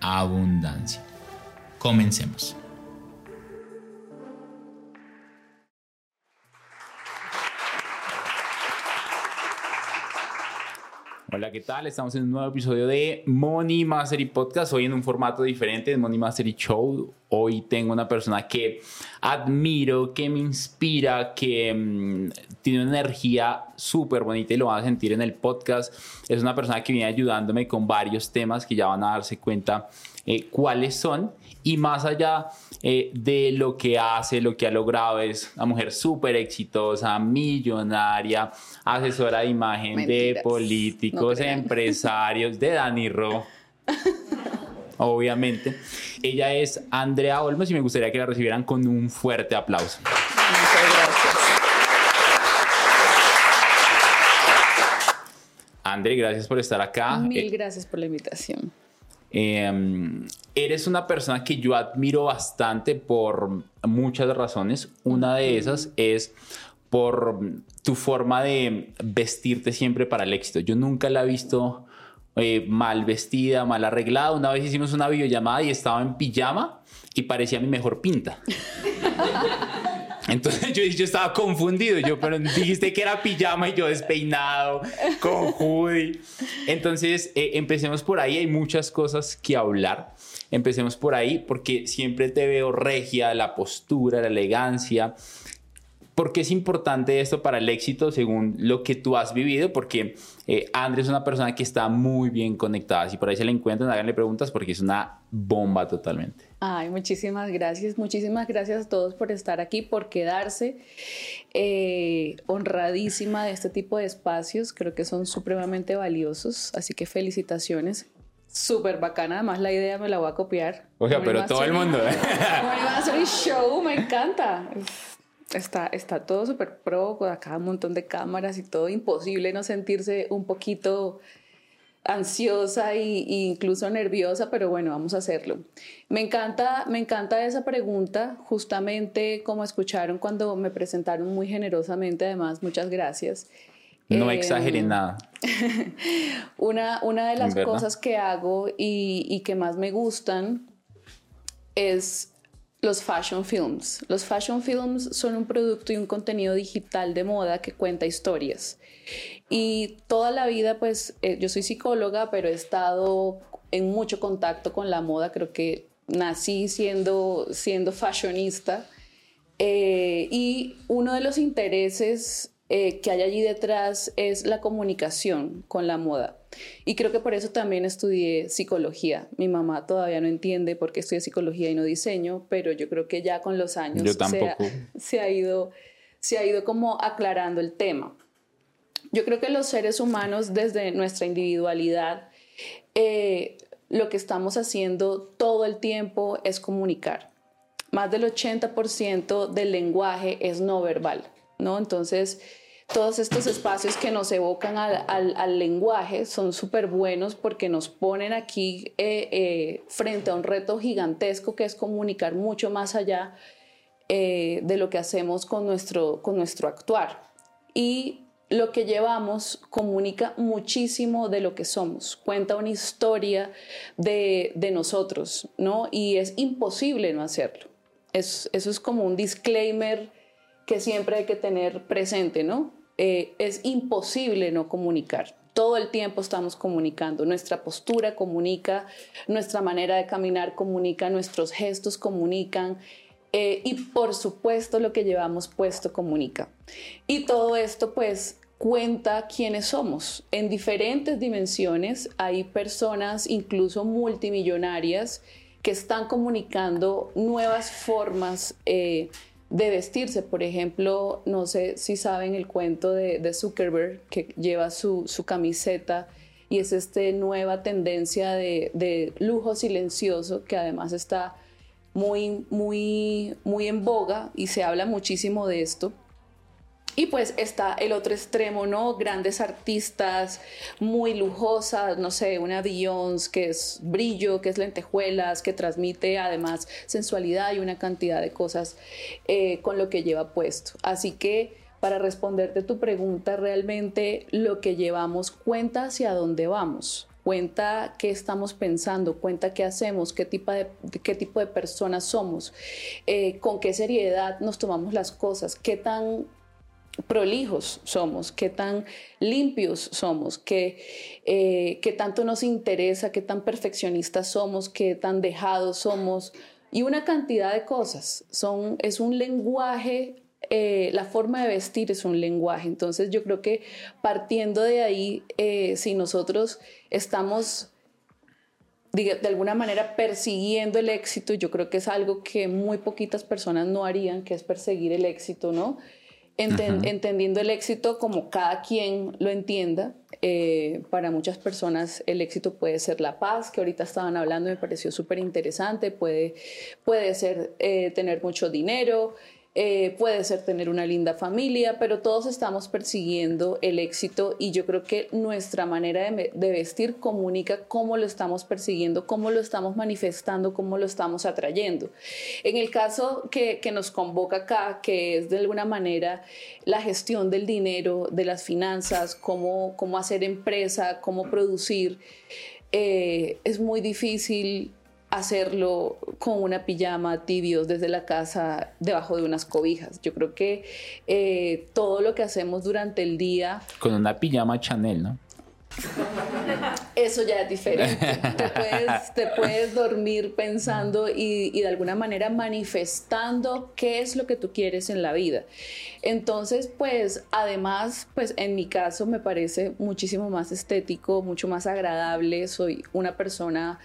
abundancia. Comencemos. Hola, ¿qué tal? Estamos en un nuevo episodio de Money Mastery Podcast. Hoy en un formato diferente de Money Mastery Show. Hoy tengo una persona que admiro, que me inspira, que mm, tiene una energía súper bonita y lo van a sentir en el podcast. Es una persona que viene ayudándome con varios temas que ya van a darse cuenta eh, cuáles son. Y más allá eh, de lo que hace, lo que ha logrado es una mujer súper exitosa, millonaria, asesora de imagen de políticos, empresarios, de Dani Ro. obviamente. Ella es Andrea Olmos y me gustaría que la recibieran con un fuerte aplauso. Muchas gracias. Andre, gracias por estar acá. Mil gracias por la invitación. Em, eres una persona que yo admiro bastante por muchas razones. Una de esas es por tu forma de vestirte siempre para el éxito. Yo nunca la he visto eh, mal vestida, mal arreglada. Una vez hicimos una videollamada y estaba en pijama y parecía mi mejor pinta. Entonces yo, yo estaba confundido, yo, pero dijiste que era pijama y yo despeinado, con hoodie. Entonces eh, empecemos por ahí, hay muchas cosas que hablar. Empecemos por ahí porque siempre te veo regia, la postura, la elegancia. ¿Por qué es importante esto para el éxito según lo que tú has vivido? Porque eh, Andrés es una persona que está muy bien conectada. Si por ahí se le encuentran, háganle preguntas porque es una bomba totalmente. Ay, muchísimas gracias. Muchísimas gracias a todos por estar aquí, por quedarse. Eh, honradísima de este tipo de espacios. Creo que son supremamente valiosos. Así que felicitaciones. Súper bacana, además la idea me la voy a copiar. O sea, pero todo el mundo. ¿eh? show, me encanta. Está, está todo súper pro, con acá un montón de cámaras y todo, imposible no sentirse un poquito ansiosa e incluso nerviosa, pero bueno, vamos a hacerlo. Me encanta, me encanta esa pregunta, justamente como escucharon cuando me presentaron muy generosamente, además, muchas gracias. No eh, nada. una, una de las cosas que hago y, y que más me gustan es los fashion films. Los fashion films son un producto y un contenido digital de moda que cuenta historias. Y toda la vida, pues, eh, yo soy psicóloga, pero he estado en mucho contacto con la moda. Creo que nací siendo, siendo fashionista. Eh, y uno de los intereses eh, que hay allí detrás es la comunicación con la moda. Y creo que por eso también estudié psicología. Mi mamá todavía no entiende por qué estudié psicología y no diseño, pero yo creo que ya con los años se ha, ido, se ha ido como aclarando el tema. Yo creo que los seres humanos desde nuestra individualidad, eh, lo que estamos haciendo todo el tiempo es comunicar. Más del 80% del lenguaje es no verbal, ¿no? Entonces, todos estos espacios que nos evocan al, lenguaje son súper buenos porque nos ponen aquí eh, eh, frente a un reto gigantesco que es comunicar mucho más allá eh, de lo que hacemos con nuestro, con nuestro actuar. Y lo que llevamos comunica muchísimo de lo que somos, cuenta una historia de, nosotros, ¿no? Y es imposible no hacerlo. eso es como un disclaimer que siempre hay que tener presente, ¿no? Eh, es imposible no comunicar. Todo el tiempo estamos comunicando. Nuestra postura comunica, nuestra manera de caminar comunica, nuestros gestos comunican. Eh, y por supuesto lo que llevamos puesto comunica. Y todo esto pues cuenta quiénes somos. En diferentes dimensiones hay personas incluso multimillonarias que están comunicando nuevas formas eh, de vestirse. Por ejemplo, no sé si saben el cuento de, Zuckerberg que lleva su, camiseta y es esta nueva tendencia de, lujo silencioso que además está muy, muy, muy en boga y se habla muchísimo de esto. Y pues está el otro extremo, ¿no? Grandes artistas muy lujosas, no sé, una Beyoncé que es brillo, que es lentejuelas, que transmite además sensualidad y una cantidad de cosas eh, con lo que lleva puesto. Así que para responderte tu pregunta, realmente lo que llevamos cuenta hacia dónde vamos. cuenta qué estamos pensando, cuenta qué hacemos, qué tipo de, qué tipo de personas somos, eh, con qué seriedad nos tomamos las cosas, qué tan prolijos somos, qué tan limpios somos, qué, eh, qué tanto nos interesa, qué tan perfeccionistas somos, qué tan dejados somos y una cantidad de cosas. Son, es un lenguaje eh, la forma de vestir es un lenguaje. Entonces yo creo que partiendo de ahí, eh, si nosotros estamos de, alguna manera persiguiendo el éxito, yo creo que es algo que muy poquitas personas no harían, que es perseguir el éxito, ¿no? Entendiendo el éxito como cada quien lo entienda. Eh, para muchas personas el éxito puede ser la paz, que ahorita estaban hablando, me pareció súper interesante, puede, puede ser tener mucho dinero, eh, puede ser tener una linda familia, pero todos estamos persiguiendo el éxito y yo creo que nuestra manera de, vestir comunica cómo lo estamos persiguiendo, cómo lo estamos manifestando, cómo lo estamos atrayendo. En el caso que, nos convoca acá, que es de alguna manera la gestión del dinero, de las finanzas, cómo, cómo hacer empresa, cómo producir, eh, es muy difícil hacerlo con una pijama tibios desde la casa debajo de unas cobijas. Yo creo que eh, todo lo que hacemos durante el día... Con una pijama Chanel, ¿no? Eso ya es diferente. te, puedes, dormir pensando y, y, de alguna manera manifestando qué es lo que tú quieres en la vida. Entonces, pues además, pues en mi caso me parece muchísimo más estético, mucho más agradable. Soy una persona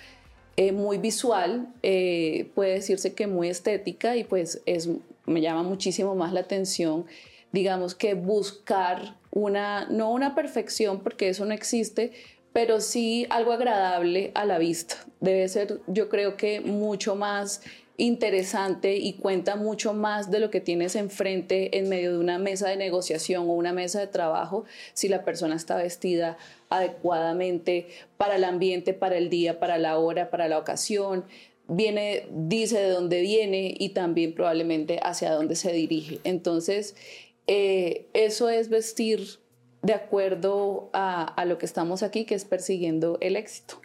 eh, muy visual, eh, puede decirse que muy estética y pues es, me llama muchísimo más la atención, digamos que buscar una, no una perfección porque eso no existe, pero sí algo agradable a la vista. Debe ser, yo creo que mucho más interesante y cuenta mucho más de lo que tienes enfrente en medio de una mesa de negociación o una mesa de trabajo si la persona está vestida adecuadamente para el ambiente, para el día, para la hora, para la ocasión. Viene, dice de dónde viene y también probablemente hacia dónde se dirige. Entonces, eh, eso es vestir de acuerdo a lo que estamos aquí, que es persiguiendo el éxito.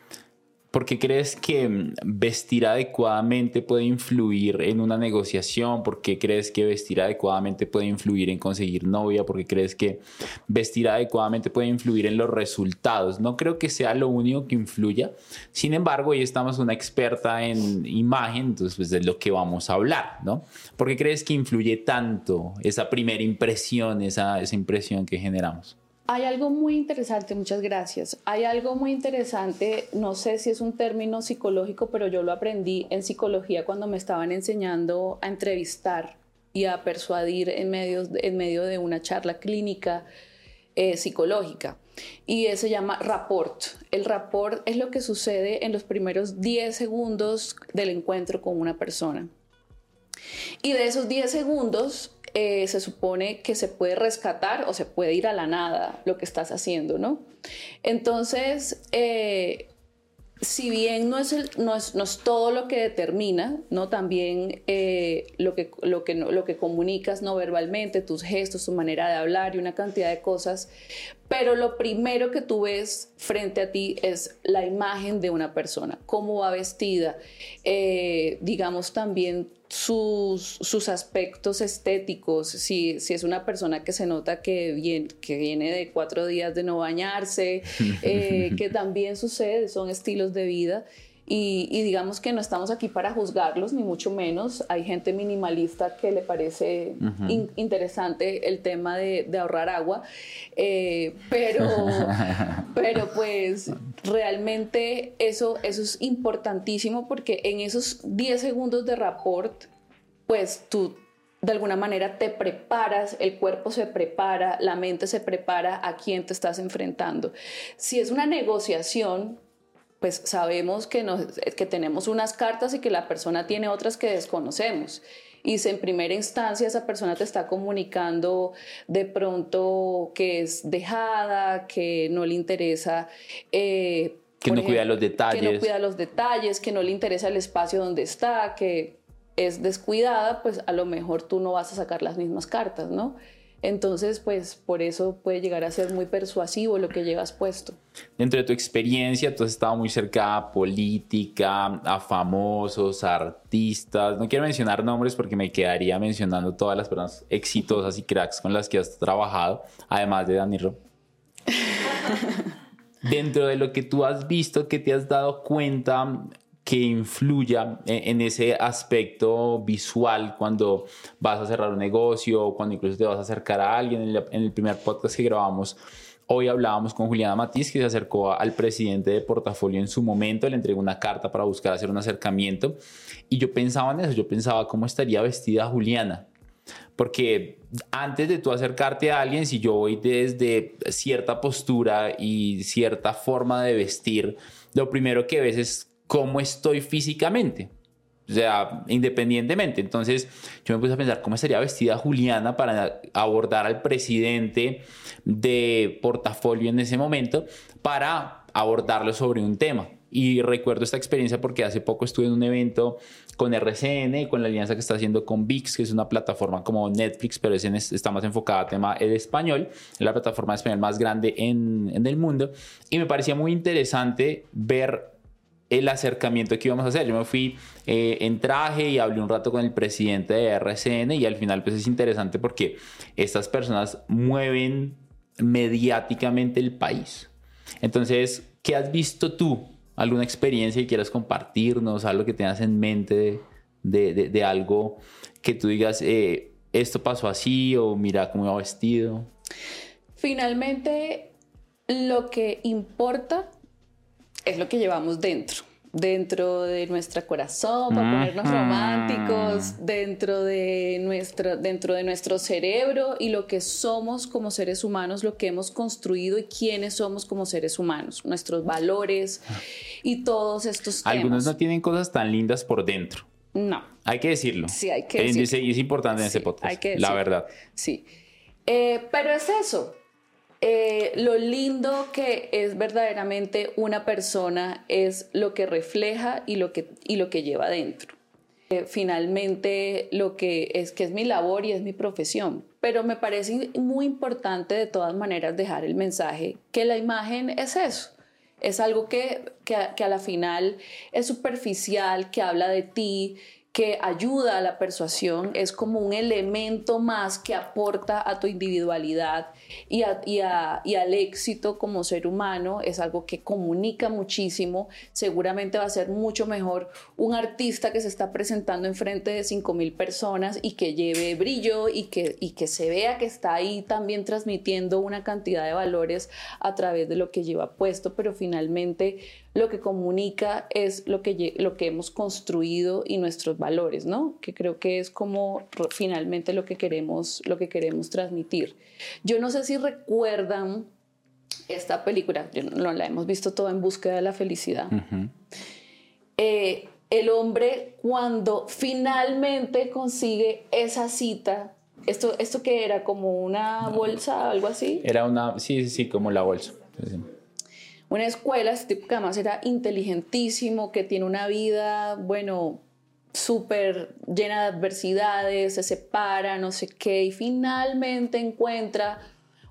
¿Por qué crees que mm, vestir adecuadamente puede influir en una negociación? ¿Por qué crees que vestir adecuadamente puede influir en conseguir novia? ¿Por qué crees que vestir adecuadamente puede influir en los resultados? No creo que sea lo único que influya. Sin embargo, hoy estamos una experta en imagen, entonces pues, de lo que vamos a hablar, ¿no? ¿Por qué crees que influye tanto esa primera impresión, esa, esa impresión que generamos? Hay algo muy interesante, muchas gracias. Hay algo muy interesante, no sé si es un término psicológico, pero yo lo aprendí en psicología cuando me estaban enseñando a entrevistar y a persuadir en medio, de una charla clínica eh, psicológica. Y eso se llama rapport. El rapport es lo que sucede en los primeros 10 segundos del encuentro con una persona. Y de esos 10 segundos, eh, se supone que se puede rescatar o se puede ir a la nada lo que estás haciendo, ¿no? Entonces, eh, si bien no es, no, es, todo lo que determina, ¿no? También eh, lo, que, lo, que, lo que comunicas no verbalmente, tus gestos, tu manera de hablar y una cantidad de cosas, pero lo primero que tú ves frente a ti es la imagen de una persona, cómo va vestida, digamos también sus, sus aspectos estéticos, si, si, es una persona que se nota que viene, que viene de cuatro días de no bañarse, eh, que también sucede, son estilos de vida. Y, digamos que no estamos aquí para juzgarlos, ni mucho menos. Hay gente minimalista que le parece interesante el tema de, de ahorrar agua, eh, pero, pero pues realmente eso, eso es importantísimo porque en esos 10 segundos de rapport, pues tú de alguna manera te preparas, el cuerpo se prepara, la mente se prepara a quién te estás enfrentando. Si es una negociación, pues sabemos que, que tenemos unas cartas y que la persona tiene otras que desconocemos. Y si en primera instancia esa persona te está comunicando de pronto que es dejada, que no le interesa... Eh, que no cuida los detalles. Que no cuida los detalles, que no le interesa el espacio donde está, que es descuidada, pues a lo mejor tú no vas a sacar las mismas cartas, ¿no? Entonces, pues por eso puede llegar a ser muy persuasivo lo que llevas puesto. Dentro de tu experiencia, tú has estado muy cerca a política, a famosos, a artistas. No quiero mencionar nombres porque me quedaría mencionando todas las personas exitosas y cracks con las que has trabajado, además de Danilo. Dentro de lo que tú has visto, que te has dado cuenta que influya en, ese aspecto visual cuando vas a cerrar un negocio cuando incluso te vas a acercar a alguien. En, el primer podcast que grabamos, hoy hablábamos con Juliana Matiz, que se acercó al presidente de portafolio en su momento, le entregó una carta para buscar hacer un acercamiento y yo pensaba en eso, yo pensaba cómo estaría vestida Juliana. Porque antes de tú acercarte a alguien, si yo voy desde cierta postura y cierta forma de vestir, lo primero que ves es cómo estoy físicamente. O sea, independientemente. Entonces, yo me puse a pensar cómo estaría vestida Juliana para abordar al presidente de portafolio en ese momento para abordarlo sobre un tema. Y recuerdo esta experiencia porque hace poco estuve en un evento con RCN y con la alianza que está haciendo con VIX, que es una plataforma como Netflix, pero es está más enfocada a tema de español, es la plataforma español más grande en, en el mundo. Y me parecía muy interesante ver el acercamiento que íbamos a hacer. Yo me fui eh, en traje y hablé un rato con el presidente de RCN y al final pues es interesante porque estas personas mueven mediáticamente el país. Entonces, ¿qué has visto tú? ¿Alguna experiencia que quieras compartirnos? ¿Algo que tengas en mente de, algo que tú digas, eh, esto pasó así o mira cómo iba vestido? Finalmente, lo que importa es lo que llevamos dentro dentro de nuestro corazón, para ponernos románticos, dentro de, nuestro, dentro de nuestro cerebro y lo que somos como seres humanos, lo que hemos construido y quiénes somos como seres humanos, nuestros valores y todos estos temas. Algunos no tienen cosas tan lindas por dentro. No. Hay que decirlo. Sí, hay que decirlo. Y es importante en ese podcast, la verdad. Sí. Eh, pero es eso, eh, lo lindo que es verdaderamente una persona es lo que refleja y lo que, y lo que lleva dentro. Eh, finalmente, lo que es que es mi labor y es mi profesión. Pero me parece muy importante de todas maneras dejar el mensaje que la imagen es eso. Es algo que, que, que a la final es superficial, que habla de ti, que ayuda a la persuasión, es como un elemento más que aporta a tu individualidad y, y, al éxito como ser humano, es algo que comunica muchísimo, seguramente va a ser mucho mejor un artista que se está presentando en frente de 5.000 personas y que lleve brillo y que, y que se vea que está ahí también transmitiendo una cantidad de valores a través de lo que lleva puesto, pero finalmente lo que comunica es lo que, lo que hemos construido y nuestros valores, ¿no? Que creo que es como finalmente lo que queremos, lo que queremos transmitir. Yo no sé si recuerdan esta película, no, la hemos visto toda en búsqueda de la felicidad. Eh, el hombre cuando finalmente consigue esa cita, esto, esto que era como una bolsa, algo así. Era una, sí, sí, sí, como la bolsa una escuela, este tipo que además era inteligentísimo, que tiene una vida, bueno, súper llena de adversidades, se separa, no sé qué, y finalmente encuentra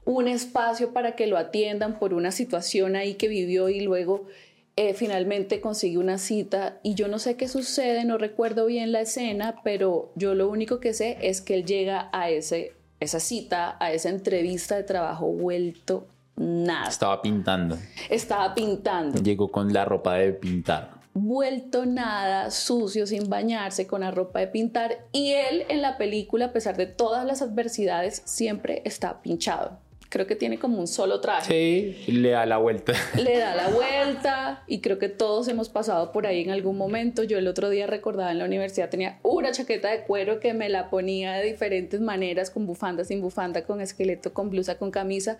un espacio para que lo atiendan por una situación ahí que vivió y luego eh, finalmente consiguió una cita. Y yo no sé qué sucede, no recuerdo bien la escena, pero yo lo único que sé es que él llega a ese, esa cita, a esa entrevista de trabajo vuelto nada. Estaba pintando. Estaba pintando. Llegó con la ropa de pintar. Vuelto nada, sucio, sin bañarse, con la ropa de pintar. Y él en la película, a pesar de todas las adversidades, siempre está pinchado creo que tiene como un solo traje. Sí, le da la vuelta. Le da la vuelta y creo que todos hemos pasado por ahí en algún momento. Yo el otro día recordaba en la universidad tenía una chaqueta de cuero que me la ponía de diferentes maneras, con bufanda, sin bufanda, con esqueleto, con blusa, con camisa.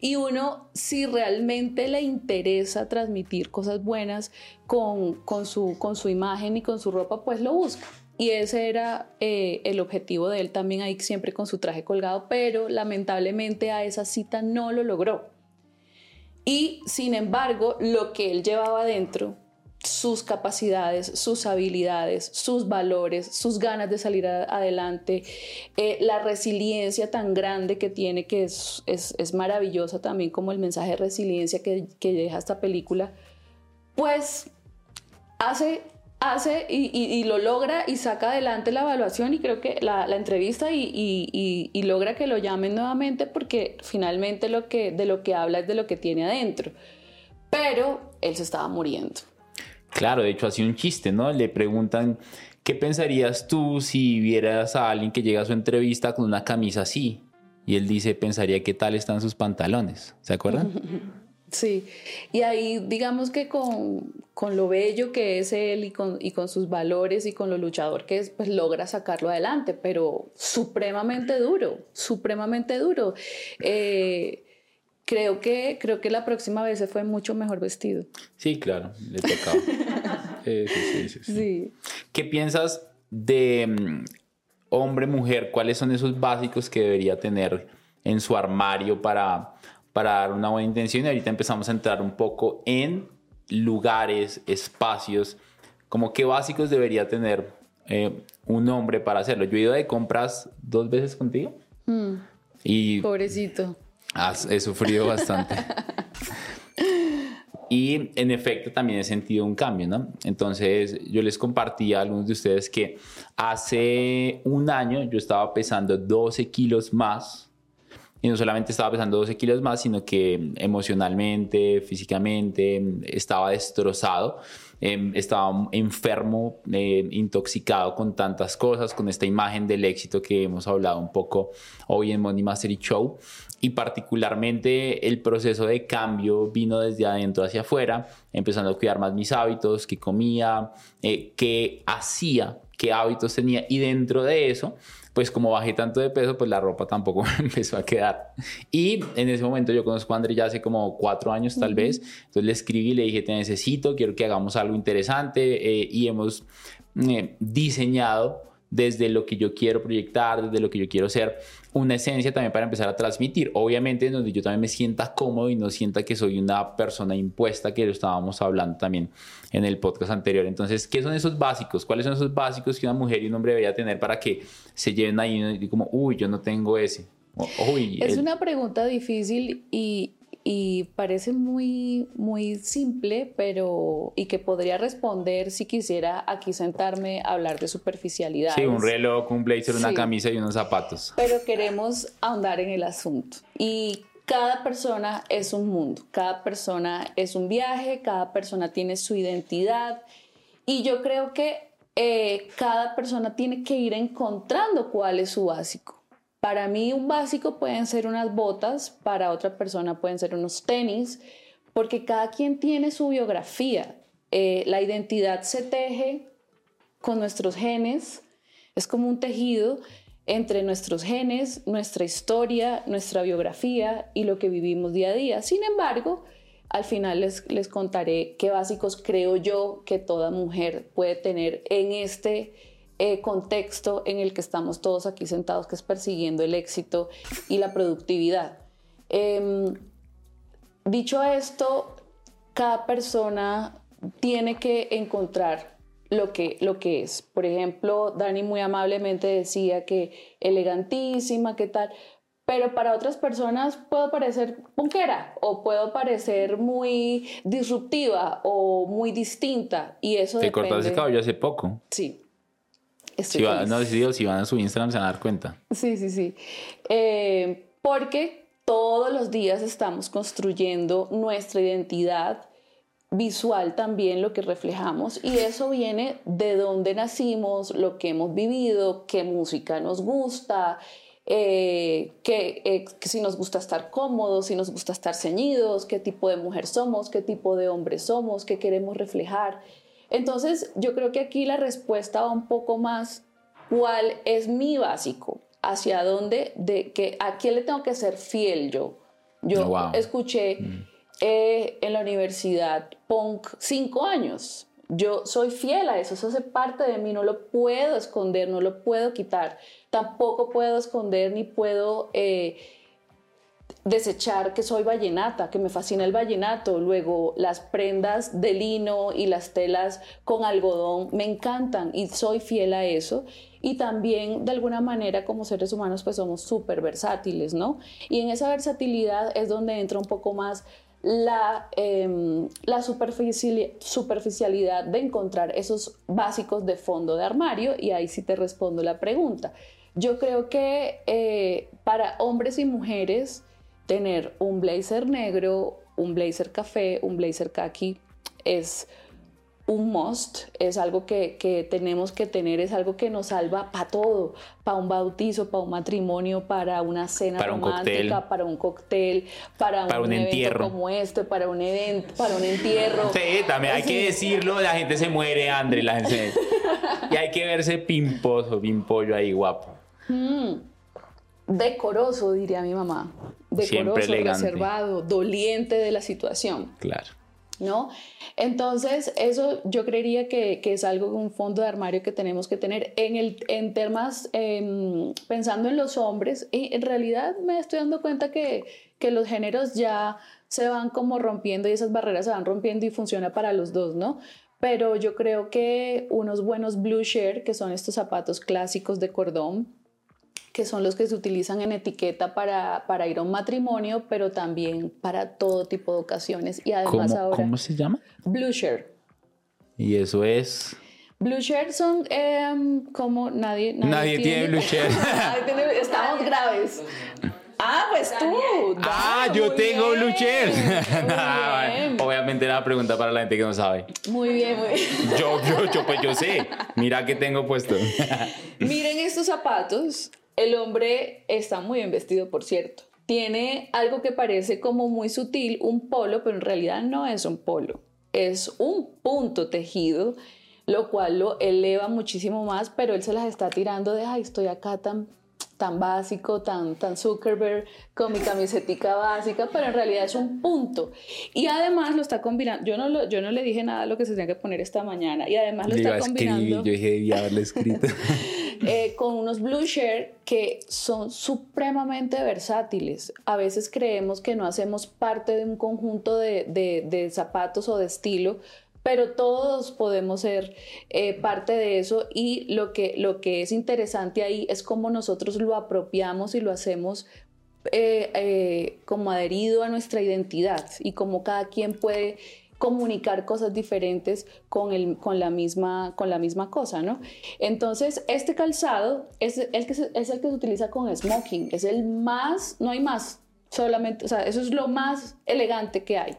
Y uno, si realmente le interesa transmitir cosas buenas con, con, su, con su imagen y con su ropa, pues lo busca. Y ese era eh, el objetivo de él también ahí siempre con su traje colgado, pero lamentablemente a esa cita no lo logró. Y sin embargo, lo que él llevaba adentro sus capacidades, sus habilidades, sus valores, sus ganas de salir adelante, eh, la resiliencia tan grande que tiene, que es, es, maravillosa también como el mensaje de resiliencia que, que deja esta película, pues hace hace y, lo logra y saca adelante la evaluación y creo que la, entrevista y, y, logra que lo llamen nuevamente porque finalmente lo que, de lo que habla es de lo que tiene adentro. Pero él se estaba muriendo. Claro, de hecho hacía un chiste, ¿no? Le preguntan, ¿qué pensarías tú si vieras a alguien que llega a su entrevista con una camisa así? Y él dice, pensaría qué tal están sus pantalones. ¿Se acuerdan? Sí, y ahí digamos que con, con, lo bello que es él y con, y con sus valores y con lo luchador que es, pues logra sacarlo adelante, pero supremamente duro, supremamente duro. Eh, creo que, creo que la próxima vez se fue mucho mejor vestido. Sí, claro, le tocaba. sí, sí, sí, sí, ¿Qué piensas de mm, hombre-mujer? ¿Cuáles son esos básicos que debería tener en su armario para, para dar una buena intención? Y ahorita empezamos a entrar un poco en lugares, espacios, como qué básicos debería tener eh, un hombre para hacerlo. Yo he ido de compras dos veces contigo. Mm. y Pobrecito he sufrido bastante. y en efecto también he sentido un cambio, ¿no? Entonces yo les compartí a algunos de ustedes que hace un año yo estaba pesando 12 kilos más. Y no solamente estaba pesando 12 kilos más, sino que emocionalmente, físicamente, estaba destrozado. Em, estaba enfermo, eh, intoxicado con tantas cosas, con esta imagen del éxito que hemos hablado un poco hoy en Money Mastery Show y particularmente el proceso de cambio vino desde adentro hacia afuera, empezando a cuidar más mis hábitos, qué comía, eh, qué hacía, qué hábitos tenía y dentro de eso, pues como bajé tanto de peso, pues la ropa tampoco empezó a quedar. Y en ese momento yo conozco a André ya hace como cuatro años tal vez, entonces le escribí y le dije, te necesito, quiero que hagamos algo interesante eh, y hemos eh, diseñado desde lo que yo quiero proyectar, desde lo que yo quiero ser, una esencia también para empezar a transmitir. Obviamente en donde yo también me sienta cómodo y no sienta que soy una persona impuesta, que lo estábamos hablando también en el podcast anterior. Entonces, ¿qué son esos básicos? ¿Cuáles son esos básicos que una mujer y un hombre debería tener para que se lleven ahí y como, uy, yo no tengo ese? es una pregunta difícil y, y parece muy, muy simple, pero y que podría responder si quisiera aquí sentarme a hablar de superficialidad. Sí, un reloj, un blazer, una camisa y unos zapatos. Pero queremos ahondar en el asunto. Y cada persona es un mundo, cada persona es un viaje, cada persona tiene su identidad. Y yo creo que eh, cada persona tiene que ir encontrando cuál es su básico. Para mí un básico pueden ser unas botas, para otra persona pueden ser unos tenis, porque cada quien tiene su biografía. Eh, la identidad se teje con nuestros genes, es como un tejido entre nuestros genes, nuestra historia, nuestra biografía y lo que vivimos día a día. Sin embargo, al final les, les contaré qué básicos creo yo que toda mujer puede tener en este eh, contexto en el que estamos todos aquí sentados, que es persiguiendo el éxito y la productividad. Em, dicho esto, cada persona tiene que encontrar lo que, lo que es. Por ejemplo, Dani muy amablemente decía que elegantísima, qué tal, pero para otras personas puedo parecer punkera o puedo parecer muy disruptiva o muy distinta y eso Te cortaste el cabello hace poco. Sí, si, no, si van a su Instagram se van a dar cuenta. Sí, sí, sí. Eh, porque todos los días estamos construyendo nuestra identidad visual también, lo que reflejamos, y eso viene de dónde nacimos, lo que hemos vivido, qué música nos gusta, eh, que, eh, si nos gusta estar cómodos, si nos gusta estar ceñidos, qué tipo de mujer somos, qué tipo de hombre somos, qué queremos reflejar. Entonces, yo creo que aquí la respuesta va un poco más, ¿cuál es mi básico? ¿Hacia dónde? De que, ¿A quién le tengo que ser fiel yo? Yo escuché mm. eh, en la universidad punk cinco años. Yo soy fiel a eso, eso hace parte de mí, no lo puedo esconder, no lo puedo quitar. Tampoco puedo esconder ni puedo... Eh, desechar que soy vallenata, que me fascina el vallenato, luego las prendas de lino y las telas con algodón me encantan y soy fiel a eso y también de alguna manera como seres humanos pues somos súper versátiles, ¿no? Y en esa versatilidad es donde entra un poco más la, em, la superficialidad de encontrar esos básicos de fondo de armario y ahí sí te respondo la pregunta. Yo creo que eh, para hombres y mujeres tener un blazer negro, un blazer café, un blazer khaki es un must, es algo que, tenemos que tener, es algo que nos salva para todo, para un bautizo, para un matrimonio, para una cena romántica, para un cóctel, para, un, entierro como este, para un evento, para un entierro. Sí, también hay que decirlo, la gente se muere, André, la gente y hay que verse pimposo, pimpollo ahí guapo. Mm. Decoroso, diría mi mamá. Decoroso, reservado, doliente de la situación. Claro. ¿no? Entonces, eso yo creería que, es algo, un fondo de armario que tenemos que tener. En, el, en temas, em, pensando en los hombres, y en realidad me estoy dando cuenta que, que los géneros ya se van como rompiendo y esas barreras se van rompiendo y funciona para los dos, ¿no? Pero yo creo que unos buenos blue share, que son estos zapatos clásicos de cordón, que son los que se utilizan en etiqueta para, para ir a un matrimonio, pero también para todo tipo de ocasiones. Y además ¿Cómo, ahora... ¿Cómo se llama? Blue Shirt. Y eso es... Blue Shirt son em, como nadie... Nadie, tiene, Blue Shirt. estamos graves. Ah, pues tú. ah, yo tengo Blue Shirt. Obviamente la pregunta para la gente que no sabe. Muy bien, muy bien. Yo, yo, yo, pues yo sé. Mira qué tengo puesto. Miren estos zapatos. El hombre está muy bien vestido, por cierto. Tiene algo que parece como muy sutil, un polo, pero en realidad no es un polo. Es un punto tejido, lo cual lo eleva muchísimo más, pero él se las está tirando de, ay, estoy acá tan tan básico, tan, tan Zuckerberg, con mi camisetica básica, pero en realidad es un punto. Y además lo está combinando, yo no, yo no le dije nada de lo que se tenía que poner esta mañana, y además lo está combinando. yo dije, debía haberle escrito. Eh, con unos blue share que son supremamente versátiles. A veces creemos que no hacemos parte de un conjunto de, de, de zapatos o de estilo, pero todos podemos ser eh, parte de eso y lo que, lo que es interesante ahí es cómo nosotros lo apropiamos y lo hacemos eh, eh, como adherido a nuestra identidad y cómo cada quien puede comunicar cosas diferentes con, el, con, la, misma, con la misma cosa, ¿no? Entonces, este calzado es el, que es el que se utiliza con smoking, es el más, no hay más, solamente, o sea, eso es lo más elegante que hay.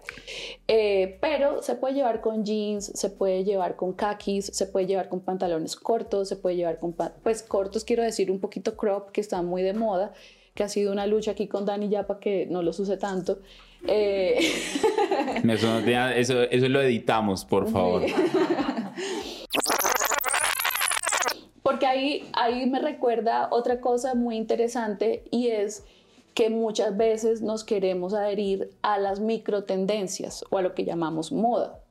Eh, pero se puede llevar con jeans, se puede llevar con khakis, se puede llevar con pantalones cortos, se puede llevar con, pues cortos quiero decir un poquito crop, que está muy de moda, que ha sido una lucha aquí con Dani ya para que no los use tanto. Eh, eso, eso, lo editamos, por favor. Porque ahí, ahí me recuerda otra cosa muy interesante y es que muchas veces nos queremos adherir a las micro tendencias o a lo que llamamos moda.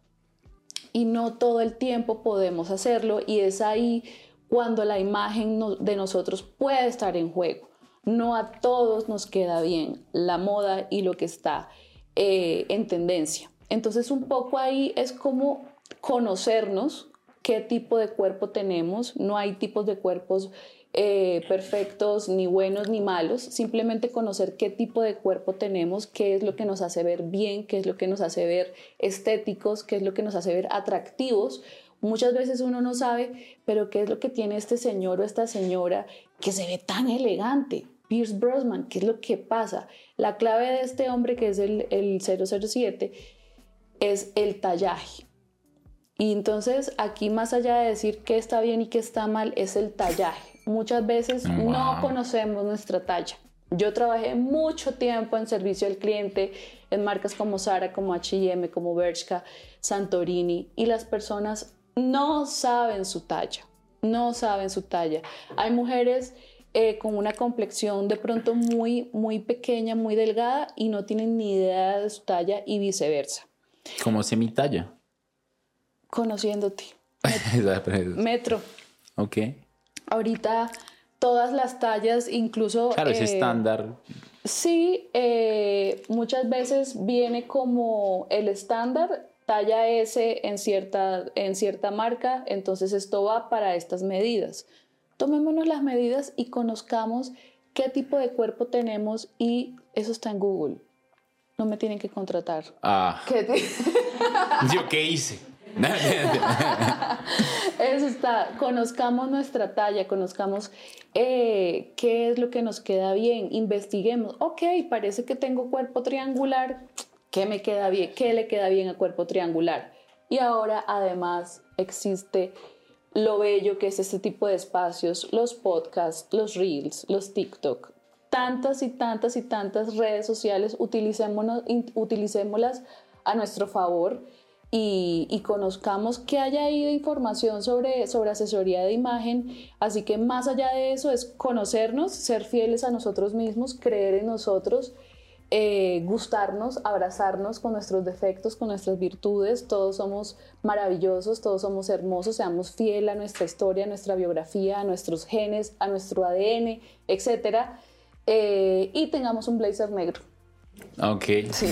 Y no todo el tiempo podemos hacerlo y es ahí cuando la imagen de nosotros puede estar en juego. No a todos nos queda bien la moda y lo que está eh, en tendencia. Entonces un poco ahí es como conocernos qué tipo de cuerpo tenemos. No hay tipos de cuerpos eh, perfectos, ni buenos, ni malos, simplemente conocer qué tipo de cuerpo tenemos, qué es lo que nos hace ver bien, qué es lo que nos hace ver estéticos, qué es lo que nos hace ver atractivos. Muchas veces uno no sabe, pero qué es lo que tiene este señor o esta señora que se ve tan elegante. Pierce Brosnan, ¿qué es lo que pasa? La clave de este hombre, que es el, el 007, es el tallaje. Y entonces aquí más allá de decir qué está bien y qué está mal, es el tallaje muchas veces no conocemos nuestra talla. Yo trabajé mucho tiempo en servicio al cliente en marcas como Zara, como H&M, como Bershka, Santorini y las personas no saben su talla, no saben su talla. Hay mujeres eh, con una complexión de pronto muy, muy pequeña, muy delgada y no tienen ni idea de su talla y viceversa. ¿Cómo sé mi talla? Conociéndote. Metro. Ok ahorita todas las tallas, incluso... Claro, es eh, estándar. Sí, eh, muchas veces viene como el estándar, talla S en cierta, en cierta marca, entonces esto va para estas medidas. Tomémonos las medidas y conozcamos qué tipo de cuerpo tenemos y eso está en Google. No me tienen que contratar. Ah. ¿Yo qué hice? Eso está, conozcamos nuestra talla, conozcamos eh, qué es lo que nos queda bien, investiguemos, ok, parece que tengo cuerpo triangular, ¿qué me queda bien? ¿Qué le queda bien al cuerpo triangular? Y ahora además existe lo bello que es este tipo de espacios, los podcasts, los reels, los TikTok, tantas y tantas y tantas redes sociales, utilicémoslas a nuestro favor y, conozcamos que haya ahí de información sobre, sobre asesoría de imagen. Así que más allá de eso es conocernos, ser fieles a nosotros mismos, creer en nosotros, eh, gustarnos, abrazarnos con nuestros defectos, con nuestras virtudes. Todos somos maravillosos, todos somos hermosos, seamos fieles a nuestra historia, a nuestra biografía, a nuestros genes, a nuestro ADN, etc. Eh, y tengamos un blazer negro. Ok,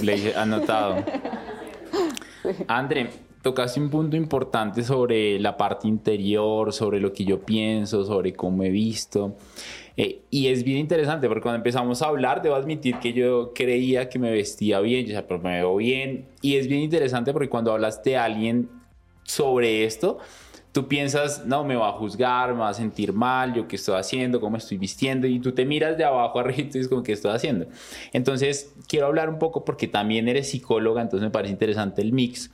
blazer anotado. André, tocaste un punto importante sobre la parte interior, sobre lo que yo pienso, sobre cómo he visto. Eh, y es bien interesante porque cuando empezamos a hablar, debo admitir que yo creía que me vestía bien, yo sea, pero me veo bien. Y es bien interesante porque cuando hablas de alguien sobre esto, tú piensas, no, me va a juzgar, me va a sentir mal, yo qué estoy haciendo, cómo estoy vistiendo, y tú te miras de abajo arriba y dices, como, ¿qué estoy haciendo? Entonces, quiero hablar un poco porque también eres psicóloga, entonces me parece interesante el mix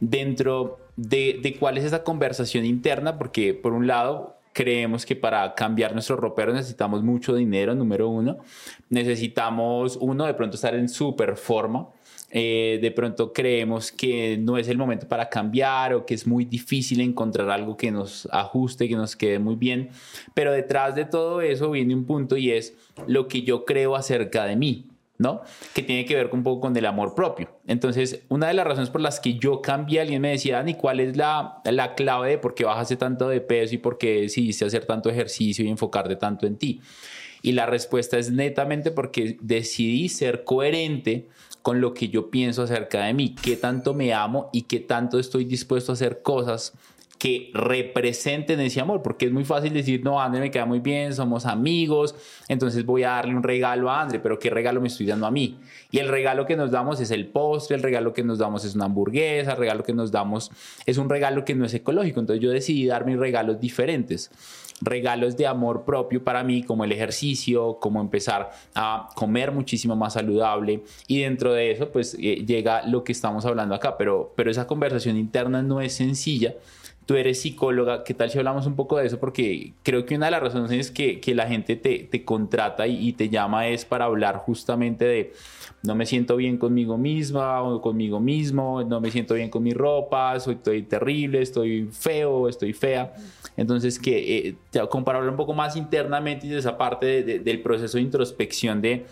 dentro de, de cuál es esa conversación interna, porque por un lado, creemos que para cambiar nuestro ropero necesitamos mucho dinero, número uno. Necesitamos, uno, de pronto estar en super forma. Eh, de pronto creemos que no es el momento para cambiar o que es muy difícil encontrar algo que nos ajuste, que nos quede muy bien. Pero detrás de todo eso viene un punto y es lo que yo creo acerca de mí. ¿no? Que tiene que ver un poco con el amor propio. Entonces, una de las razones por las que yo cambié, alguien me decía, Dani, ¿cuál es la, la clave de por qué bajaste tanto de peso y por qué decidiste hacer tanto ejercicio y enfocarte tanto en ti? Y la respuesta es netamente porque decidí ser coherente con lo que yo pienso acerca de mí, qué tanto me amo y qué tanto estoy dispuesto a hacer cosas que representen ese amor, porque es muy fácil decir, no, André me queda muy bien, somos amigos, entonces voy a darle un regalo a André, pero ¿qué regalo me estoy dando a mí? Y el regalo que nos damos es el postre, el regalo que nos damos es una hamburguesa, el regalo que nos damos es un regalo que no es ecológico, entonces yo decidí dar regalos diferentes regalos de amor propio para mí, como el ejercicio, como empezar a comer muchísimo más saludable. Y dentro de eso, pues eh, llega lo que estamos hablando acá, pero, pero esa conversación interna no es sencilla. Tú eres psicóloga, ¿qué tal si hablamos un poco de eso? Porque creo que una de las razones que, que la gente te, te contrata y, y te llama es para hablar justamente de no me siento bien conmigo misma o conmigo mismo, no me siento bien con mi ropa, soy, estoy terrible, estoy feo, estoy fea. Entonces, que eh, compararlo un poco más internamente y de esa parte del proceso de introspección de,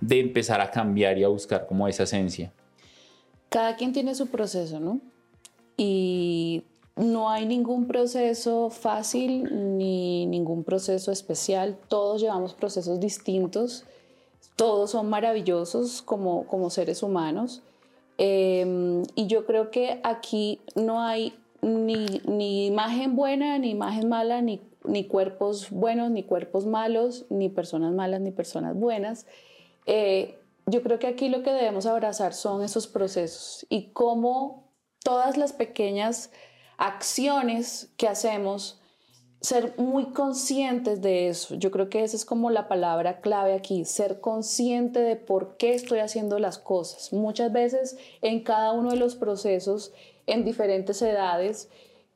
de empezar a cambiar y a buscar como esa esencia. Cada quien tiene su proceso, ¿no? Y no hay ningún proceso fácil ni ningún proceso especial. Todos llevamos procesos distintos todos son maravillosos como, como seres humanos. Em, y yo creo que aquí no hay ni, ni imagen buena, ni imagen mala, ni, ni, cuerpos buenos, ni cuerpos malos, ni personas malas, ni personas buenas. Eh, yo creo que aquí lo que debemos abrazar son esos procesos y cómo todas las pequeñas acciones que hacemos ser muy conscientes de eso. Yo creo que esa es como la palabra clave aquí, ser consciente de por qué estoy haciendo las cosas. Muchas veces en cada uno de los procesos, en diferentes edades,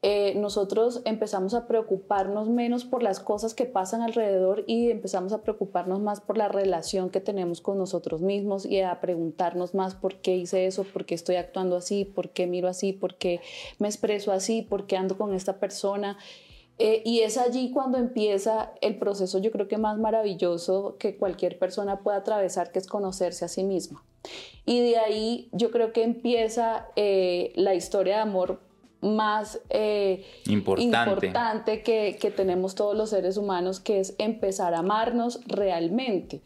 eh, nosotros empezamos a preocuparnos menos por las cosas que pasan alrededor y empezamos a preocuparnos más por la relación que tenemos con nosotros mismos y a preguntarnos más por qué hice eso, por qué estoy actuando así, por qué miro así, por qué me expreso así, por qué ando con esta persona. Eh, y es allí cuando empieza el proceso, yo creo que más maravilloso que cualquier persona pueda atravesar, que es conocerse a sí misma. Y de ahí yo creo que empieza eh, la historia de amor más eh, importante, que, que tenemos todos los seres humanos, que es empezar a amarnos realmente.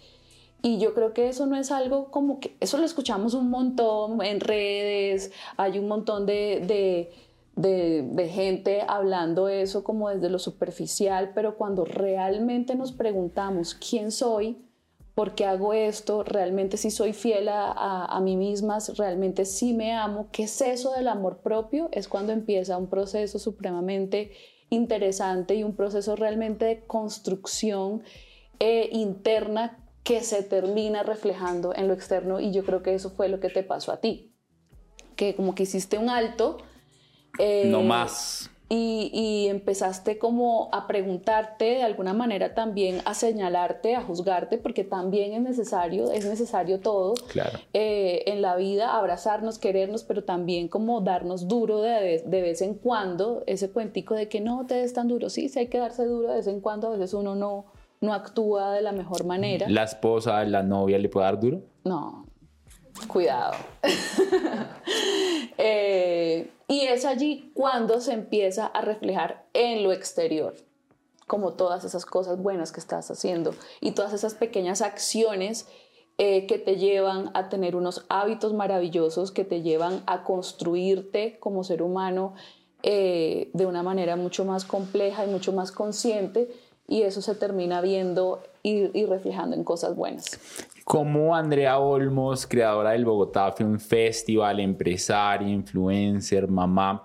Y yo creo que eso no es algo como que, eso lo escuchamos un montón en redes, hay un montón de, de, gente hablando eso como desde lo superficial, pero cuando realmente nos preguntamos quién soy, por qué hago esto, realmente si soy fiel a, a, mí misma, realmente si me amo, qué es eso del amor propio, es cuando empieza un proceso supremamente interesante y un proceso realmente de construcción eh, interna que se termina reflejando en lo externo y yo creo que eso fue lo que te pasó a ti, que como que hiciste un alto. Eh, no más. Y, empezaste como a preguntarte de alguna manera también, a señalarte, a juzgarte, porque también es necesario, es necesario todo claro. Eh, en la vida, abrazarnos, querernos, pero también como darnos duro de, de, vez en cuando, ese cuentico de que no te des tan duro, sí, sí hay que darse duro de vez en cuando, a veces uno no, no actúa de la mejor manera. ¿La esposa, la novia le puede dar duro? No, cuidado. Eh, y es allí cuando se empieza a reflejar en lo exterior, como todas esas cosas buenas que estás haciendo y todas esas pequeñas acciones eh, que te llevan a tener unos hábitos maravillosos, que te llevan a construirte como ser humano eh, de una manera mucho más compleja y mucho más consciente y eso se termina viendo y, reflejando en cosas buenas. Como Andrea Olmos, creadora del Bogotá Film Festival, empresaria, influencer, mamá,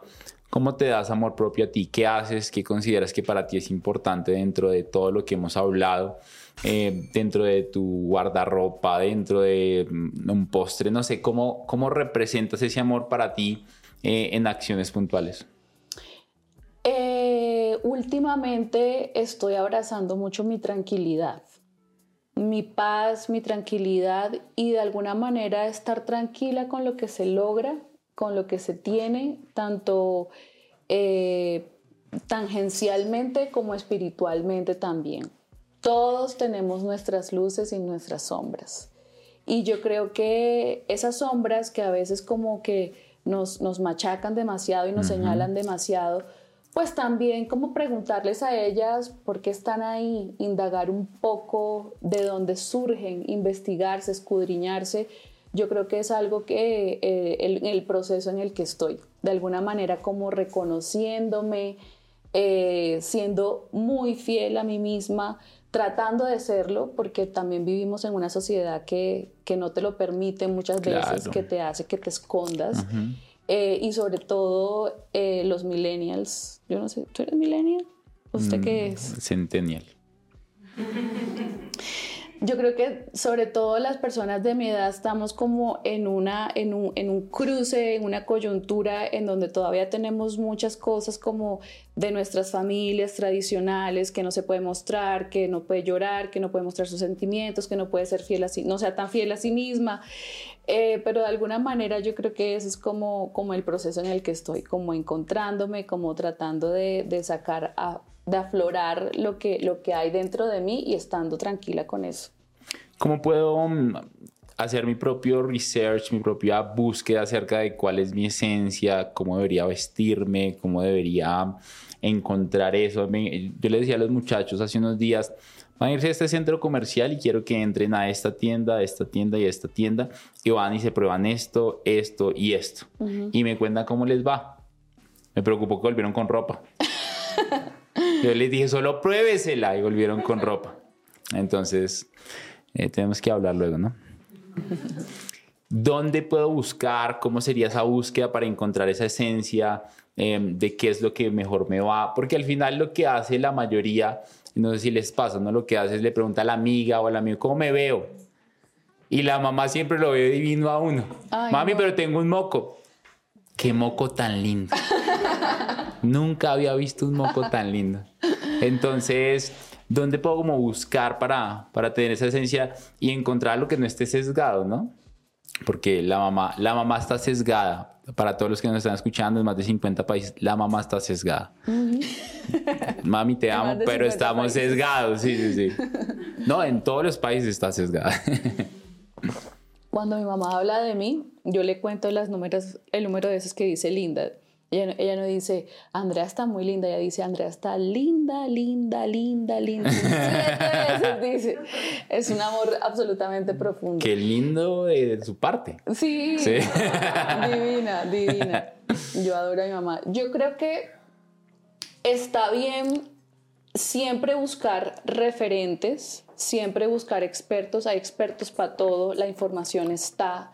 ¿cómo te das amor propio a ti? ¿Qué haces? ¿Qué consideras que para ti es importante dentro de todo lo que hemos hablado? Eh, dentro de tu guardarropa, dentro de mm, un postre, no sé, ¿cómo, cómo representas ese amor para ti eh, en acciones puntuales? últimamente estoy abrazando mucho mi tranquilidad, mi paz, mi tranquilidad y de alguna manera estar tranquila con lo que se logra, con lo que se tiene, tanto eh, tangencialmente como espiritualmente también. Todos tenemos nuestras luces y nuestras sombras. Y yo creo que esas sombras que a veces como que nos, machacan demasiado y nos señalan demasiado, pues también como preguntarles a ellas por qué están ahí, indagar un poco de dónde surgen, investigarse, escudriñarse. Yo creo que es algo que eh, el, el, proceso en el que estoy, de alguna manera como reconociéndome, eh, siendo muy fiel a mí misma, tratando de serlo, porque también vivimos en una sociedad que, que no te lo permite muchas veces, que te hace que te escondas. Eh, y sobre todo eh, los millennials. Yo no sé, ¿tú eres millennial? ¿Usted qué mm, es? Centennial. Yo creo que sobre todo las personas de mi edad estamos como en, una, en, un, en un cruce, en una coyuntura en donde todavía tenemos muchas cosas como de nuestras familias tradicionales que no se puede mostrar, que no puede llorar, que no puede mostrar sus sentimientos, que no puede ser fiel a sí, no sea tan fiel a sí misma. Eh, pero de alguna manera yo creo que ese es como, como el proceso en el que estoy, como encontrándome, como tratando de, de sacar a de aflorar lo que, lo que hay dentro de mí y estando tranquila con eso. ¿Cómo puedo mm, hacer mi propio research, mi propia búsqueda acerca de cuál es mi esencia, cómo debería vestirme, cómo debería encontrar eso? Yo le decía a los muchachos hace unos días, van a irse a este centro comercial y quiero que entren a esta tienda, a esta tienda y a esta tienda y van y se prueban esto, esto y esto. Y me cuentan cómo les va. Me preocupó que volvieron con ropa. Yo les dije, solo pruébesela y volvieron con ropa. Entonces, eh, tenemos que hablar luego, ¿no? ¿Dónde puedo buscar? ¿Cómo sería esa búsqueda para encontrar esa esencia em, de qué es lo que mejor me va? Porque al final lo que hace la mayoría, no sé si les pasa, ¿no? Lo que hace es le pregunta a la amiga o al amigo, ¿cómo me veo? Y la mamá siempre lo ve divino a uno. Mami, pero tengo un moco. Qué moco tan lindo. Nunca había visto un moco tan lindo. Entonces, ¿dónde puedo como buscar para, para tener esa esencia y encontrar lo que no esté sesgado, no? Porque la mamá, la mamá está sesgada. Para todos los que nos están escuchando en más de 50 países, la mamá está sesgada. Mami, te amo, pero estamos sesgados. Sí, sí, sí. No, en todos los países está sesgada. Cuando mi mamá habla de mí, yo le cuento las números, el número de veces que dice linda. Ella, no dice, Andrea está muy linda, ella dice, Andrea está linda, linda, linda, linda. Siete veces dice. Es un amor absolutamente profundo. Qué lindo de, su parte. Sí. sí. divina, divina. Yo adoro a mi mamá. Yo creo que está bien siempre buscar referentes, siempre buscar expertos. Hay expertos para todo, la información está.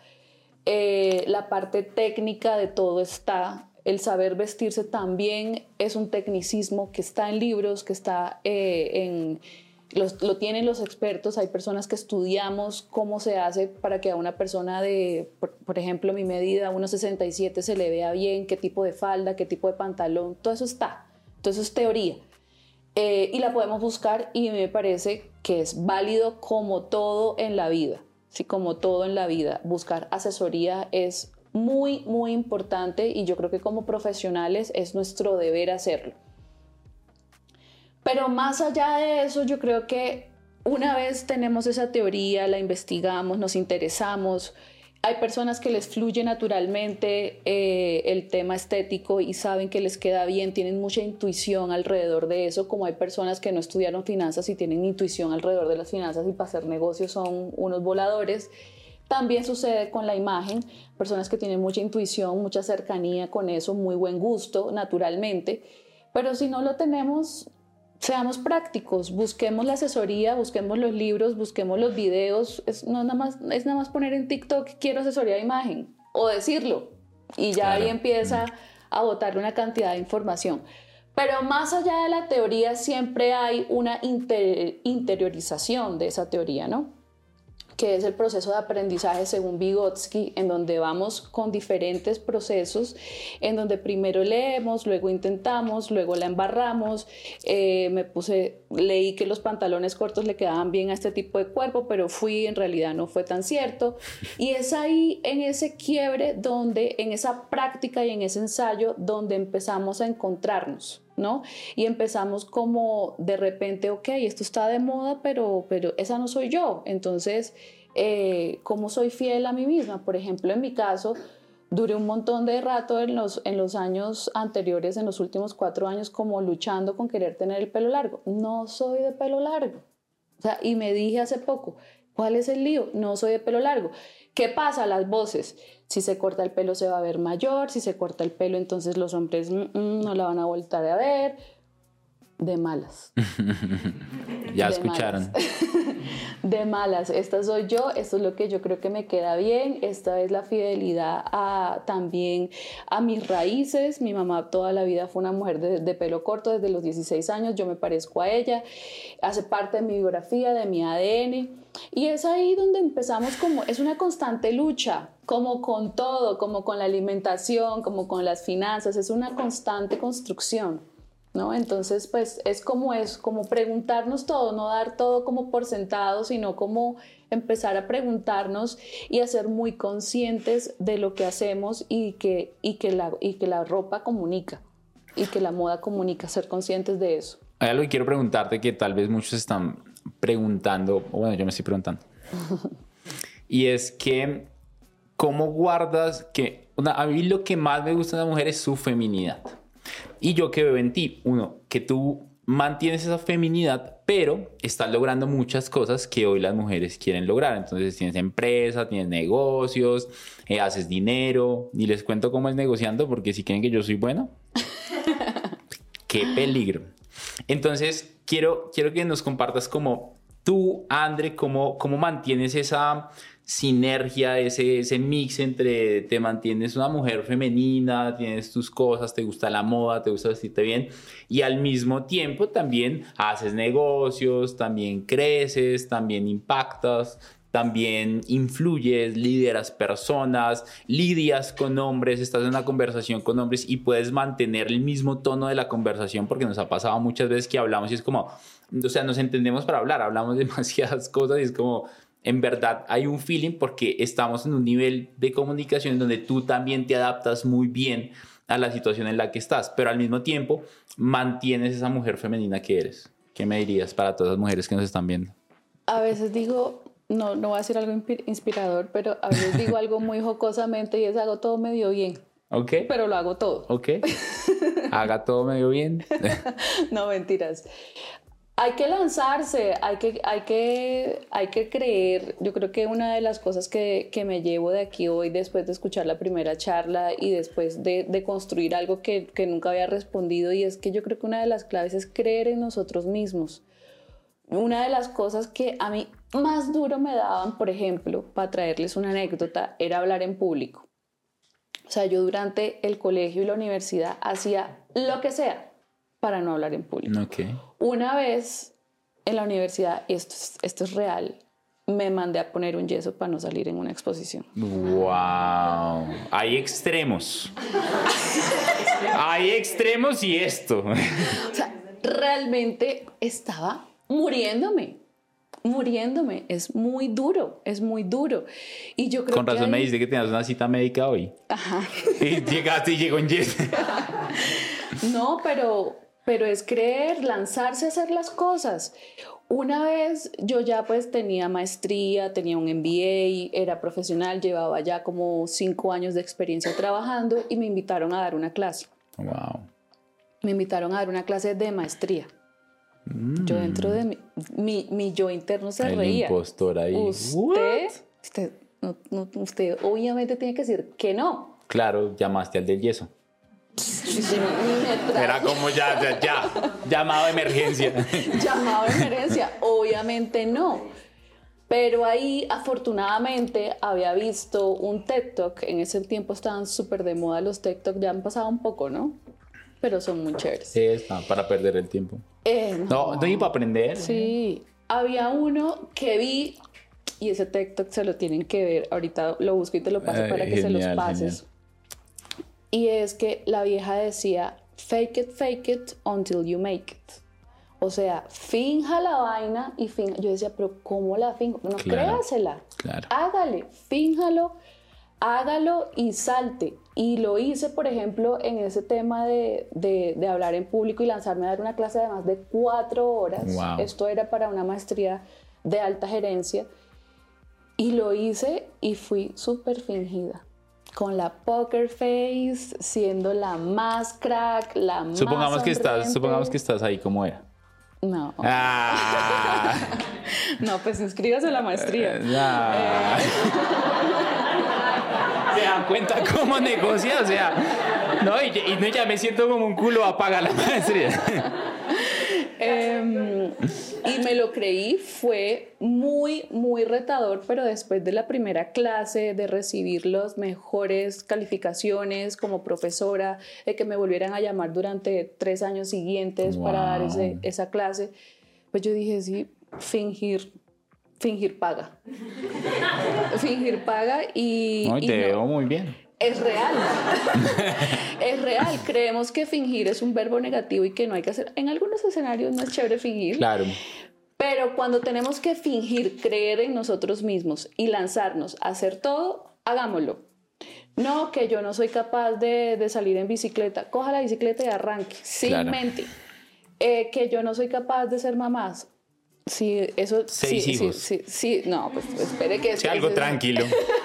Eh, la parte técnica de todo está el saber vestirse también es un tecnicismo que está en libros, que está eh, en... lo tienen los expertos, hay personas que estudiamos cómo se hace para que a una persona de, por, ejemplo, mi medida, 1,67 se le vea bien, qué tipo de falda, qué tipo de pantalón, todo eso está, todo eso es teoría. Eh, y la podemos buscar y me parece que es válido como todo en la vida, sí, como todo en la vida. Buscar asesoría es muy, muy importante y yo creo que como profesionales es nuestro deber hacerlo. Pero más allá de eso, yo creo que una vez tenemos esa teoría, la investigamos, nos interesamos, hay personas que les fluye naturalmente eh, el tema estético y saben que les queda bien, tienen mucha intuición alrededor de eso, como hay personas que no estudiaron finanzas y tienen intuición alrededor de las finanzas y para hacer negocios son unos voladores. También sucede con la imagen, personas que tienen mucha intuición, mucha cercanía con eso, muy buen gusto, naturalmente. Pero si no lo tenemos, seamos prácticos, busquemos la asesoría, busquemos los libros, busquemos los videos. Es, no nada más, es nada más poner en TikTok, quiero asesoría de imagen, o decirlo. Y ya ahí empieza a botar una cantidad de información. Pero más allá de la teoría, siempre hay una interiorización de esa teoría, ¿no? Que es el proceso de aprendizaje según Vygotsky, en donde vamos con diferentes procesos, en donde primero leemos, luego intentamos, luego la embarramos. Eh, me puse, leí que los pantalones cortos le quedaban bien a este tipo de cuerpo, pero fui, en realidad no fue tan cierto. Y es ahí, en ese quiebre, donde, en esa práctica y en ese ensayo, donde empezamos a encontrarnos. ¿No? Y empezamos como de repente, ok, esto está de moda, pero, pero esa no soy yo. Entonces, eh, ¿cómo soy fiel a mí misma? Por ejemplo, en mi caso, duré un montón de rato en los, en los años anteriores, en los últimos cuatro años, como luchando con querer tener el pelo largo. No soy de pelo largo. Y me dije hace poco, ¿cuál es el lío? No soy de pelo largo. ¿Qué pasa? Las voces. Si se corta el pelo se va a ver mayor, si se corta el pelo entonces los hombres mm, mm, no la van a voltar a ver. De malas. ya escucharon. de malas. Esta soy yo, esto es lo que yo creo que me queda bien, esta es la fidelidad a, también a mis raíces. Mi mamá toda la vida fue una mujer de, de, pelo corto desde los 16 años, yo me parezco a ella, hace parte de mi biografía, de mi ADN. Y es ahí donde empezamos como, es una constante lucha, como con todo, como con la alimentación, como con las finanzas, es una constante construcción. ¿No? Entonces, pues es como es, como preguntarnos todo, no dar todo como por sentado, sino como empezar a preguntarnos y a ser muy conscientes de lo que hacemos y que, y que, la, y que la ropa comunica y que la moda comunica, ser conscientes de eso. Hay algo que quiero preguntarte que tal vez muchos están preguntando, bueno, yo me estoy preguntando, y es que, ¿cómo guardas que, a mí lo que más me gusta de la mujer es su feminidad? Y yo que veo en ti, uno, que tú mantienes esa feminidad, pero estás logrando muchas cosas que hoy las mujeres quieren lograr. Entonces tienes empresa, tienes negocios, eh, haces dinero, y les cuento cómo es negociando, porque si creen que yo soy bueno, qué peligro. Entonces, quiero, quiero que nos compartas como tú, Andre, cómo, cómo mantienes esa sinergia, ese, ese mix entre te mantienes una mujer femenina, tienes tus cosas, te gusta la moda, te gusta vestirte bien y al mismo tiempo también haces negocios, también creces, también impactas, también influyes, lideras personas, lidias con hombres, estás en una conversación con hombres y puedes mantener el mismo tono de la conversación porque nos ha pasado muchas veces que hablamos y es como, o sea, nos entendemos para hablar, hablamos demasiadas cosas y es como, en verdad hay un feeling porque estamos en un nivel de comunicación donde tú también te adaptas muy bien a la situación en la que estás, pero al mismo tiempo mantienes esa mujer femenina que eres. ¿Qué me dirías para todas las mujeres que nos están viendo? A veces digo, no, no voy a decir algo inspirador, pero a veces digo algo muy jocosamente y es algo todo medio bien. Ok. Pero lo hago todo. Ok. Haga todo medio bien. no, mentiras. Hay que lanzarse, hay que, hay que, hay que creer. Yo creo que una de las cosas que, que me llevo de aquí hoy, después de escuchar la primera charla y después de, construir algo que, que nunca había respondido, y es que yo creo que una de las claves es creer en nosotros mismos. Una de las cosas que a mí más duro me daban, por ejemplo, para traerles una anécdota, era hablar en público. O sea, yo durante el colegio y la universidad hacía lo que sea para no hablar en público. Okay. Una vez en la universidad, esto es, esto es real, me mandé a poner un yeso para no salir en una exposición. ¡Wow! Hay extremos. Hay extremos y esto. O sea, realmente estaba muriéndome. Muriéndome. Es muy duro, es muy duro. Y yo creo Con razón que me ahí- dice que tenías una cita médica hoy. Ajá. Y llegaste y llegó en yes. No, pero, pero es creer, lanzarse a hacer las cosas. Una vez yo ya pues tenía maestría, tenía un MBA, era profesional, llevaba ya como cinco años de experiencia trabajando y me invitaron a dar una clase. Wow. Me invitaron a dar una clase de maestría. Yo dentro de mi, mi, mi yo interno se El reía. impostor ahí. Usted, usted, no- no- usted obviamente tiene que decir que no. Claro, llamaste al del yeso. Era como ya, ya, ya. Llamado de emergencia. llamado de emergencia, obviamente no. Pero ahí afortunadamente había visto un Talk, en ese tiempo estaban súper de moda los Talk, ya han pasado un poco, ¿no? Pero son muy chéveres. Sí, está, para perder el tiempo. Eh, No, no, y para aprender. Sí, había uno que vi y ese TikTok se lo tienen que ver. Ahorita lo busco y te lo paso para que se los genial, pases. Y es que la vieja decía, fake it, fake it until you make it. O sea, finja la vaina y finja. Yo decía, pero ¿cómo la finjo? No, Claro, créasela. claro. Hágale, fínjalo, hágalo y salte. Y lo hice, por ejemplo, en ese tema de, de- de hablar en público y lanzarme a dar una clase de más de cuatro horas. Wow. Esto era para una maestría de alta gerencia. Y lo hice y fui súper fingida. Con la poker face, siendo la más crack, la más Supongamos que estás, supongamos que estás ahí como era. No, Ah, no, pues inscríbase a la maestría. ah. ¿Se dan cuenta cómo negocia? O sea, no, y, y no, ya me siento como un culo a pagar la maestría. Em, y me lo creí, fue muy, muy retador, pero después de la primera clase, de recibir las mejores calificaciones como profesora, de que me volvieran a llamar durante tres años siguientes para dar ese- Wow. esa clase, pues yo dije, sí, fingir, fingir paga. fingir paga y... No, y y te no. veo muy bien. Es real. es real. Creemos que fingir es un verbo negativo y que no hay que hacer. En algunos escenarios no es chévere fingir. Claro. Pero cuando tenemos que fingir, creer en nosotros mismos y lanzarnos a hacer todo, hagámoslo. No, que yo no soy capaz de, de salir en bicicleta. Coja la bicicleta y arranque, sin Claro. mente. Eh, que yo no soy capaz de ser mamás. Sí, eso. Seis sí, sí, hijos. Sí, sí, no, pues espere que. Sí, algo tranquilo.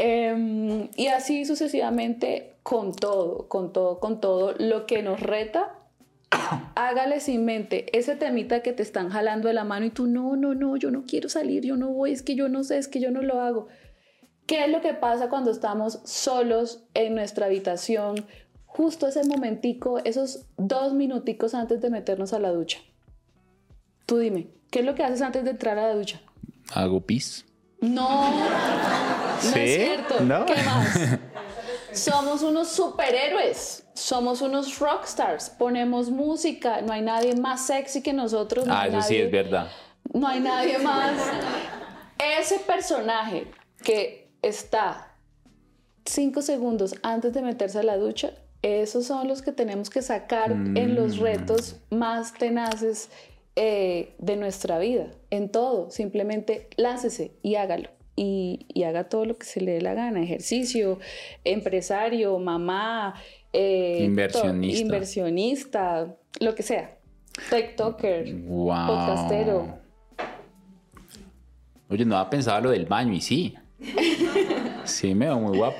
Em, y así sucesivamente con todo, con todo, con todo. Lo que nos reta, hágale sin mente. Ese temita que te están jalando de la mano y tú, no, no, no, yo no quiero salir, yo no voy, es que yo no sé, es que yo no lo hago. ¿Qué es lo que pasa cuando estamos solos en nuestra habitación? Justo ese momentico, esos dos minuticos antes de meternos a la ducha. Tú dime, ¿qué es lo que haces antes de entrar a la ducha? Hago pis. No, no es cierto. ¿No? ¿Qué más? Somos unos superhéroes, somos unos rockstars, ponemos música, no hay nadie más sexy que nosotros. No Ah, eso sí es verdad. No hay nadie más. Ese personaje que está cinco segundos antes de meterse a la ducha, esos son los que tenemos que sacar en los Mm. retos más tenaces eh, de nuestra vida, en todo. Simplemente láncese y hágalo. Y, y haga todo lo que se le dé la gana, ejercicio, empresario, mamá, eh, Inversionista. inversionista, lo que sea. TikToker, Wow. podcastero. Oye, no había pensado lo del baño y sí. Sí, me veo muy guapo.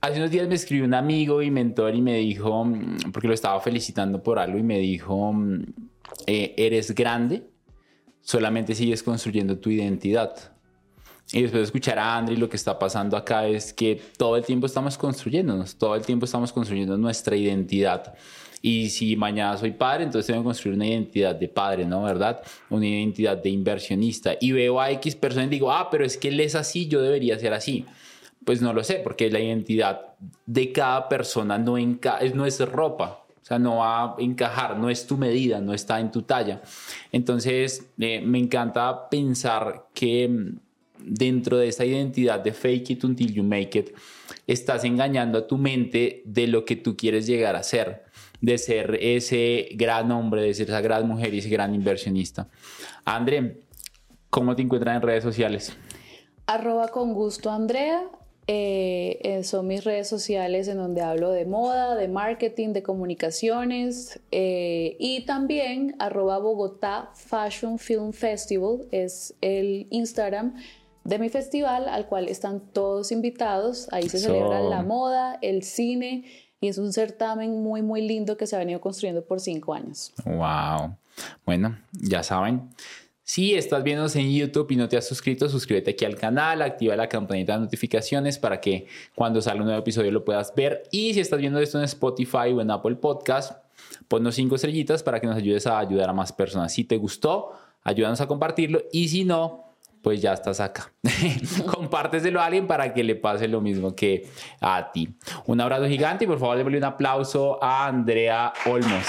hace unos días me escribió un amigo y mentor y me dijo, mm, porque lo estaba felicitando por algo y me dijo, mm, eh, eres grande, solamente sigues construyendo tu identidad. Y después de escuchar a Andri, lo que está pasando acá es que todo el tiempo estamos construyéndonos, todo el tiempo estamos construyendo nuestra identidad. Y si mañana soy padre, entonces tengo que construir una identidad de padre, ¿no? ¿Verdad? Una identidad de inversionista. Y veo a X personas y digo, ah, pero es que él es así, yo debería ser así. Pues no lo sé, porque la identidad de cada persona no, no es ropa, no va a encajar, no es tu medida, no está en tu talla. Entonces, eh, me encanta pensar que mm, dentro de esa identidad de fake it until you make it, estás engañando a tu mente de lo que tú quieres llegar a ser de ser ese gran hombre, de ser esa gran mujer y ese gran inversionista. André, ¿cómo te encuentras en redes sociales? Arroba con gusto Andrea. Eh, eh, son mis redes sociales en donde hablo de moda, de marketing, de comunicaciones eh, y también arroba Bogotá Fashion Film Festival es el Instagram de mi festival al cual están todos invitados. Ahí se celebra la moda, el cine y es un certamen muy, muy lindo que se ha venido construyendo por cinco años. ¡Wow! Bueno, ya saben. Si estás viéndonos en YouTube y no te has suscrito, suscríbete aquí al canal, activa la campanita de notificaciones para que cuando salga un nuevo episodio lo puedas ver. Y si estás viendo esto en Spotify o en Apple Podcast, ponnos cinco estrellitas para que nos ayudes a ayudar a más personas. Si te gustó, ayúdanos a compartirlo y si no, pues ya estás acá. Compárteselo a alguien para que le pase lo mismo que a ti. Un abrazo gigante y por favor démosle un aplauso a Andrea Olmos.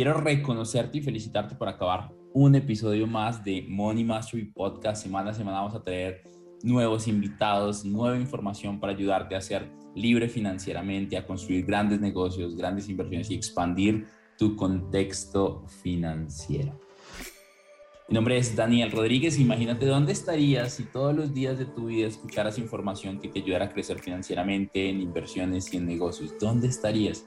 Quiero reconocerte y felicitarte por acabar un episodio más de Money Mastery Podcast. Semana a semana vamos a traer nuevos invitados, nueva información para ayudarte a ser libre financieramente, a construir grandes negocios, grandes inversiones y expandir tu contexto financiero. Mi nombre es Daniel Rodríguez. Imagínate dónde estarías si todos los días de tu vida escucharas información que te ayudara a crecer financieramente en inversiones y en negocios. ¿Dónde estarías?